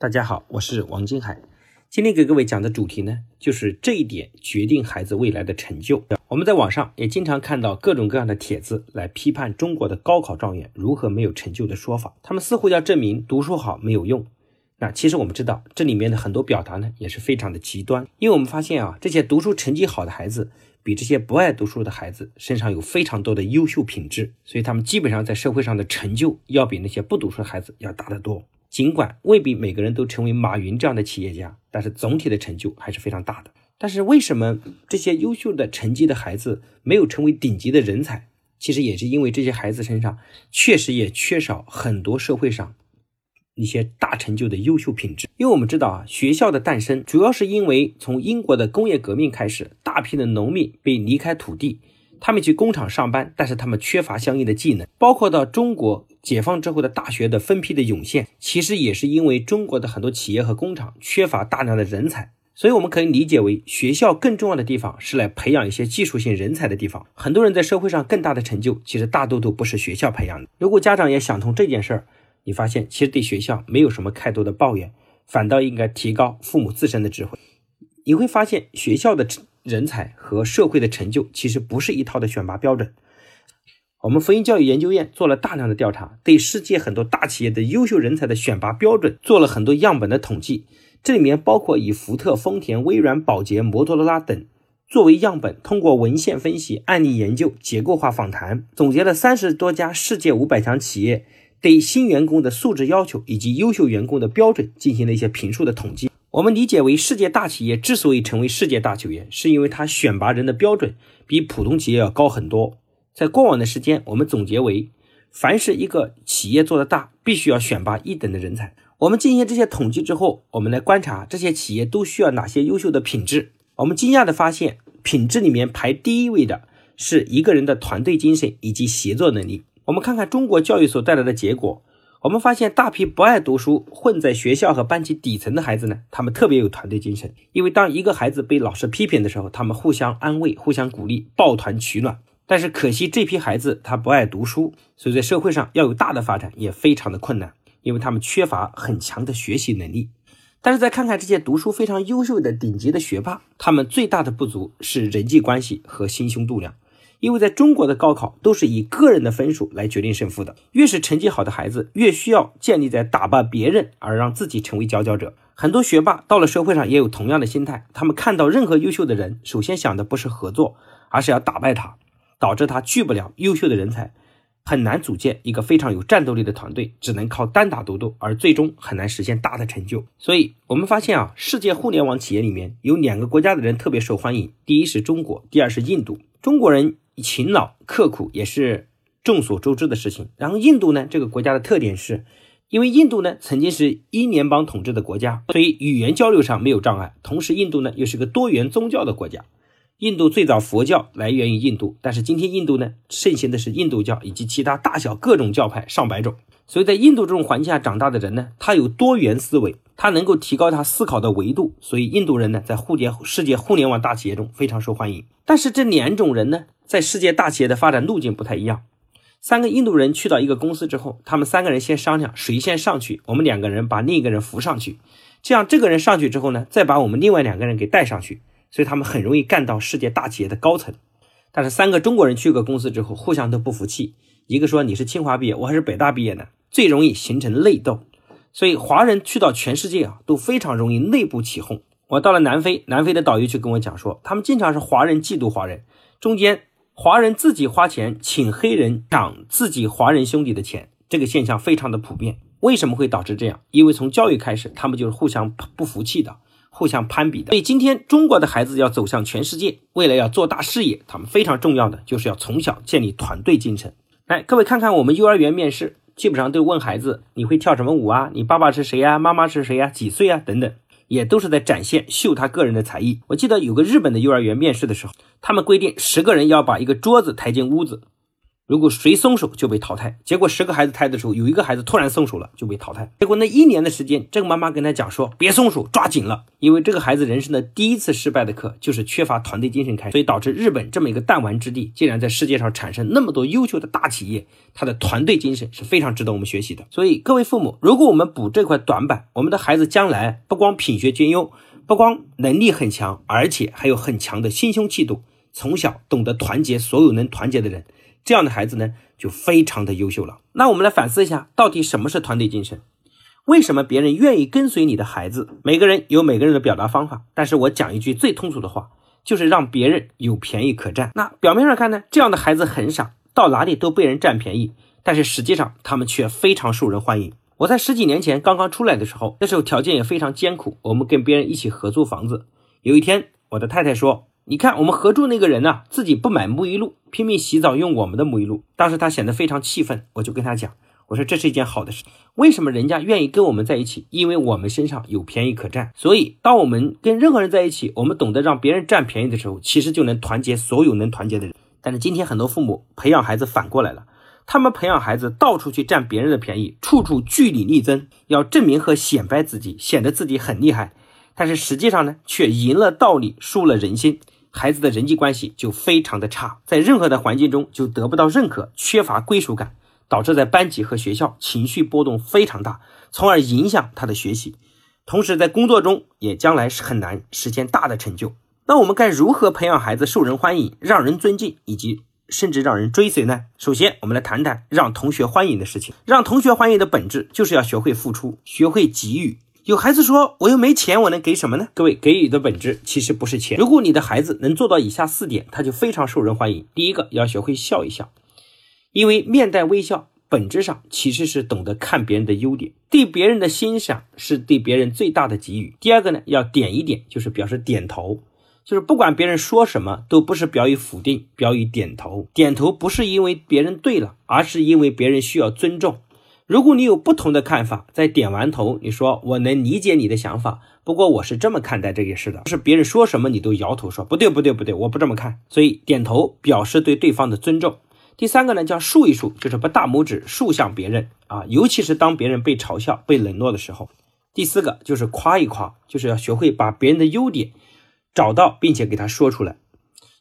大家好，我是王金海。今天给各位讲的主题呢，就是这一点决定孩子未来的成就。我们在网上也经常看到各种各样的帖子来批判中国的高考状元如何没有成就的说法，他们似乎要证明读书好没有用。那其实我们知道，这里面的很多表达呢，也是非常的极端。因为我们发现啊，这些读书成绩好的孩子，比这些不爱读书的孩子身上有非常多的优秀品质，所以他们基本上在社会上的成就要比那些不读书的孩子要大得多。尽管未必每个人都成为马云这样的企业家，但是总体的成就还是非常大的。但是为什么这些优秀的成绩的孩子没有成为顶级的人才？其实也是因为这些孩子身上确实也缺少很多社会上一些大成就的优秀品质。因为我们知道啊，学校的诞生主要是因为从英国的工业革命开始，大批的农民被离开土地。他们去工厂上班，但是他们缺乏相应的技能。包括到中国解放之后的大学的分批的涌现，其实也是因为中国的很多企业和工厂缺乏大量的人才。所以我们可以理解为，学校更重要的地方是来培养一些技术性人才的地方。很多人在社会上更大的成就，其实大多都不是学校培养的。如果家长也想通这件事儿，你发现其实对学校没有什么太多的抱怨，反倒应该提高父母自身的智慧。你会发现学校的。人才和社会的成就其实不是一套的选拔标准。我们福音教育研究院做了大量的调查，对世界很多大企业的优秀人才的选拔标准做了很多样本的统计。这里面包括以福特、丰田、微软、宝洁、摩托罗拉等作为样本，通过文献分析、案例研究、结构化访谈，总结了三十多家世界五百强企业对新员工的素质要求以及优秀员工的标准进行了一些评述的统计。我们理解为，世界大企业之所以成为世界大企业，是因为它选拔人的标准比普通企业要高很多。在过往的时间，我们总结为，凡是一个企业做得大，必须要选拔一等的人才。我们进行这些统计之后，我们来观察这些企业都需要哪些优秀的品质。我们惊讶的发现，品质里面排第一位的是一个人的团队精神以及协作能力。我们看看中国教育所带来的结果。我们发现，大批不爱读书、混在学校和班级底层的孩子呢，他们特别有团队精神。因为当一个孩子被老师批评的时候，他们互相安慰、互相鼓励，抱团取暖。但是可惜，这批孩子他不爱读书，所以在社会上要有大的发展也非常的困难，因为他们缺乏很强的学习能力。但是再看看这些读书非常优秀的顶级的学霸，他们最大的不足是人际关系和心胸度量。因为在中国的高考都是以个人的分数来决定胜负的，越是成绩好的孩子，越需要建立在打败别人而让自己成为佼佼者。很多学霸到了社会上也有同样的心态，他们看到任何优秀的人，首先想的不是合作，而是要打败他，导致他聚不了优秀的人才，很难组建一个非常有战斗力的团队，只能靠单打独斗，而最终很难实现大的成就。所以，我们发现啊，世界互联网企业里面有两个国家的人特别受欢迎，第一是中国，第二是印度。中国人。勤劳刻苦也是众所周知的事情。然后印度呢，这个国家的特点是，因为印度呢曾经是英联邦统治的国家，所以语言交流上没有障碍。同时，印度呢又是个多元宗教的国家。印度最早佛教来源于印度，但是今天印度呢盛行的是印度教以及其他大小各种教派上百种。所以在印度这种环境下长大的人呢，他有多元思维，他能够提高他思考的维度。所以印度人呢在互联世界互联网大企业中非常受欢迎。但是这两种人呢？在世界大企业的发展路径不太一样。三个印度人去到一个公司之后，他们三个人先商量谁先上去，我们两个人把另一个人扶上去。这样这个人上去之后呢，再把我们另外两个人给带上去，所以他们很容易干到世界大企业的高层。但是三个中国人去个公司之后，互相都不服气，一个说你是清华毕业，我还是北大毕业呢，最容易形成内斗。所以华人去到全世界啊，都非常容易内部起哄。我到了南非，南非的导游就跟我讲说，他们经常是华人嫉妒华人，中间。华人自己花钱请黑人抢自己华人兄弟的钱，这个现象非常的普遍。为什么会导致这样？因为从教育开始，他们就是互相不服气的，互相攀比的。所以今天中国的孩子要走向全世界，未来要做大事业，他们非常重要的就是要从小建立团队精神。来，各位看看我们幼儿园面试，基本上都问孩子你会跳什么舞啊？你爸爸是谁呀？妈妈是谁呀？几岁啊？等等。也都是在展现秀他个人的才艺。我记得有个日本的幼儿园面试的时候，他们规定十个人要把一个桌子抬进屋子，如果谁松手就被淘汰，结果十个孩子胎的时候，有一个孩子突然松手了就被淘汰。结果那一年的时间，这个妈妈跟他讲说，别松手，抓紧了，因为这个孩子人生的第一次失败的课就是缺乏团队精神开，所以导致日本这么一个弹丸之地，竟然在世界上产生那么多优秀的大企业，他的团队精神是非常值得我们学习的。所以各位父母，如果我们补这块短板，我们的孩子将来不光品学兼优，不光能力很强，而且还有很强的心胸气度，从小懂得团结所有能团结的人。这样的孩子呢，就非常的优秀了。那我们来反思一下，到底什么是团队精神？为什么别人愿意跟随你的孩子？每个人有每个人的表达方法，但是我讲一句最通俗的话，就是让别人有便宜可占。那表面上看呢，这样的孩子很傻，到哪里都被人占便宜，但是实际上他们却非常受人欢迎。我在十几年前刚刚出来的时候，那时候条件也非常艰苦，我们跟别人一起合租房子。有一天，我的太太说。你看，我们合住那个人呢，自己不买沐浴露，拼命洗澡用我们的沐浴露。当时他显得非常气愤，我就跟他讲，我说这是一件好的事，为什么人家愿意跟我们在一起？因为我们身上有便宜可占。所以，当我们跟任何人在一起，我们懂得让别人占便宜的时候，其实就能团结所有能团结的人。但是今天很多父母培养孩子反过来了，他们培养孩子到处去占别人的便宜，处处据理力争，要证明和显摆自己，显得自己很厉害。但是实际上呢，却赢了道理，输了人心。孩子的人际关系就非常的差，在任何的环境中就得不到认可，缺乏归属感，导致在班级和学校情绪波动非常大，从而影响他的学习。同时在工作中也将来是很难实现大的成就。那我们该如何培养孩子受人欢迎、让人尊敬，以及甚至让人追随呢？首先，我们来谈谈让同学欢迎的事情。让同学欢迎的本质就是要学会付出，学会给予。有孩子说：“我又没钱，我能给什么呢？”各位，给予的本质其实不是钱。如果你的孩子能做到以下四点，他就非常受人欢迎。第一个，要学会笑一笑，因为面带微笑，本质上其实是懂得看别人的优点，对别人的欣赏是对别人最大的给予。第二个呢，要点一点，就是表示点头，就是不管别人说什么，都不是表以否定，表以点头。点头不是因为别人对了，而是因为别人需要尊重。如果你有不同的看法，在点完头，你说我能理解你的想法，不过我是这么看待这件事的，是别人说什么你都摇头说不对不对不对，我不这么看，所以点头表示对对方的尊重。第三个呢叫竖一竖，就是把大拇指竖向别人啊，尤其是当别人被嘲笑、被冷落的时候。第四个就是夸一夸，就是要学会把别人的优点找到，并且给他说出来。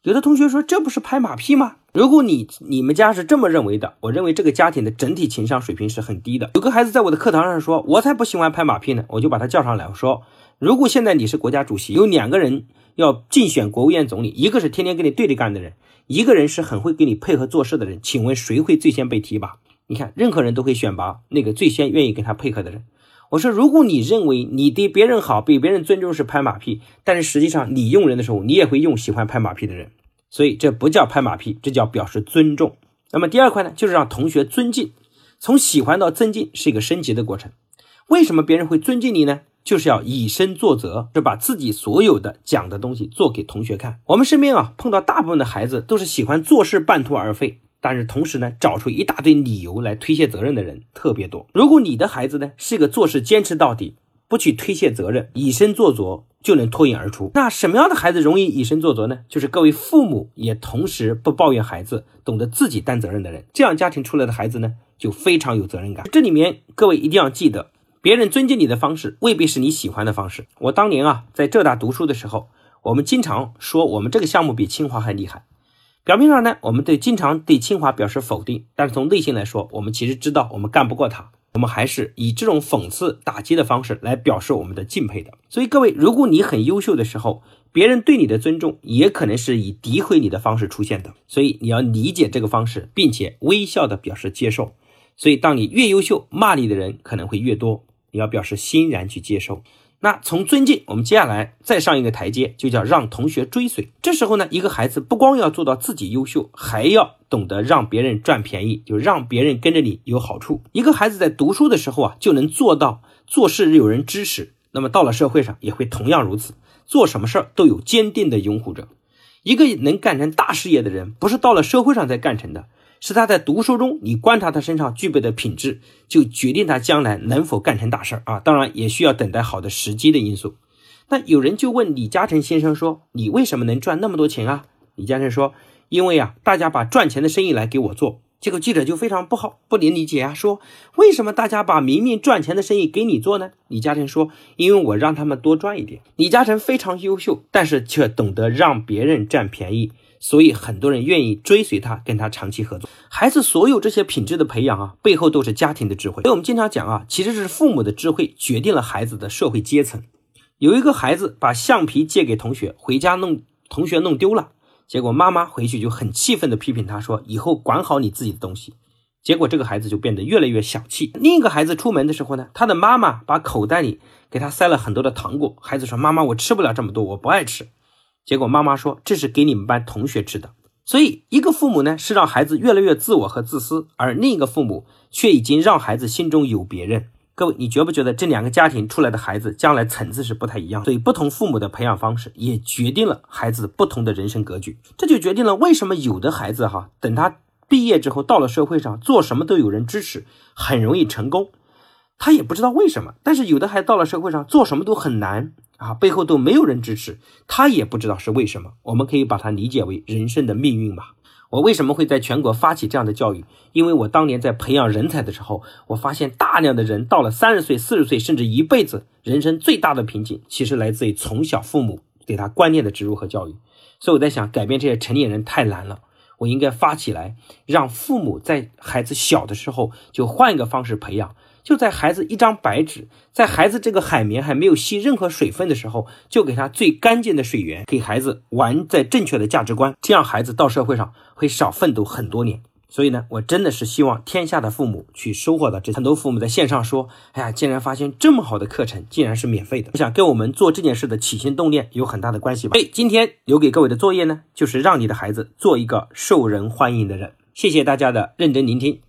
有的同学说这不是拍马屁吗？如果你你们家是这么认为的，我认为这个家庭的整体情商水平是很低的。有个孩子在我的课堂上说：“我才不喜欢拍马屁呢。”我就把他叫上来，我说：“如果现在你是国家主席，有两个人要竞选国务院总理，一个是天天跟你对着干的人，一个人是很会跟你配合做事的人，请问谁会最先被提拔？你看，任何人都会选拔那个最先愿意跟他配合的人。我说，如果你认为你对别人好、被别人尊重是拍马屁，但是实际上你用人的时候，你也会用喜欢拍马屁的人。”所以这不叫拍马屁，这叫表示尊重。那么第二块呢，就是让同学尊敬，从喜欢到尊敬是一个升级的过程。为什么别人会尊敬你呢？就是要以身作则，是把自己所有的讲的东西做给同学看。我们身边啊，碰到大部分的孩子都是喜欢做事半途而废，但是同时呢，找出一大堆理由来推卸责任的人特别多。如果你的孩子呢，是一个做事坚持到底。不去推卸责任，以身作则，就能脱颖而出。那什么样的孩子容易以身作则呢？就是各位父母也同时不抱怨孩子，懂得自己担责任的人。这样家庭出来的孩子呢，就非常有责任感。这里面各位一定要记得，别人尊敬你的方式未必是你喜欢的方式。我当年啊，在浙大读书的时候，我们经常说我们这个项目比清华还厉害。表面上呢，我们对经常对清华表示否定，但是从内心来说，我们其实知道我们干不过他。我们还是以这种讽刺打击的方式来表示我们的敬佩的。所以各位，如果你很优秀的时候，别人对你的尊重也可能是以诋毁你的方式出现的。所以你要理解这个方式，并且微笑的表示接受。所以当你越优秀，骂你的人可能会越多，你要表示欣然去接受。那从尊敬，我们接下来再上一个台阶，就叫让同学追随。这时候呢，一个孩子不光要做到自己优秀，还要懂得让别人赚便宜，就让别人跟着你有好处。一个孩子在读书的时候啊，就能做到做事有人支持，那么到了社会上也会同样如此，做什么事儿都有坚定的拥护者。一个能干成大事业的人，不是到了社会上才干成的。是他在读书中，你观察他身上具备的品质，就决定他将来能否干成大事儿啊！当然也需要等待好的时机的因素。那有人就问李嘉诚先生说：“你为什么能赚那么多钱啊？”李嘉诚说：“因为啊，大家把赚钱的生意来给我做，结果记者就非常不好，不能理解啊，说为什么大家把明明赚钱的生意给你做呢？李嘉诚说，因为我让他们多赚一点。李嘉诚非常优秀，但是却懂得让别人占便宜，所以很多人愿意追随他，跟他长期合作。孩子所有这些品质的培养啊，背后都是家庭的智慧。所以我们经常讲啊，其实是父母的智慧决定了孩子的社会阶层。有一个孩子把橡皮借给同学，回家弄同学弄丢了。结果妈妈回去就很气愤地批评他说：“以后管好你自己的东西。”结果这个孩子就变得越来越小气。另一个孩子出门的时候呢，他的妈妈把口袋里给他塞了很多的糖果。孩子说：“妈妈，我吃不了这么多，我不爱吃。”结果妈妈说：“这是给你们班同学吃的。”所以，一个父母呢是让孩子越来越自我和自私，而另一个父母却已经让孩子心中有别人。各位，你觉不觉得这两个家庭出来的孩子将来层次是不太一样？所以，不同父母的培养方式也决定了孩子不同的人生格局。这就决定了为什么有的孩子哈，等他毕业之后到了社会上，做什么都有人支持，很容易成功。他也不知道为什么。但是有的孩子到了社会上，做什么都很难啊，背后都没有人支持，他也不知道是为什么。我们可以把它理解为人生的命运吧。我为什么会在全国发起这样的教育？因为我当年在培养人才的时候，我发现大量的人到了三十岁、四十岁，甚至一辈子，人生最大的瓶颈，其实来自于从小父母给他观念的植入和教育。所以我在想，改变这些成年人太难了，我应该发起来，让父母在孩子小的时候就换一个方式培养。就在孩子一张白纸，在孩子这个海绵还没有吸任何水分的时候，就给他最干净的水源，给孩子玩在正确的价值观，这样孩子到社会上会少奋斗很多年。所以呢，我真的是希望天下的父母去收获到这。很多父母在线上说：“哎呀，竟然发现这么好的课程，竟然是免费的。”我想跟我们做这件事的起心动念有很大的关系吧。所以今天留给各位的作业呢，就是让你的孩子做一个受人欢迎的人。谢谢大家的认真聆听。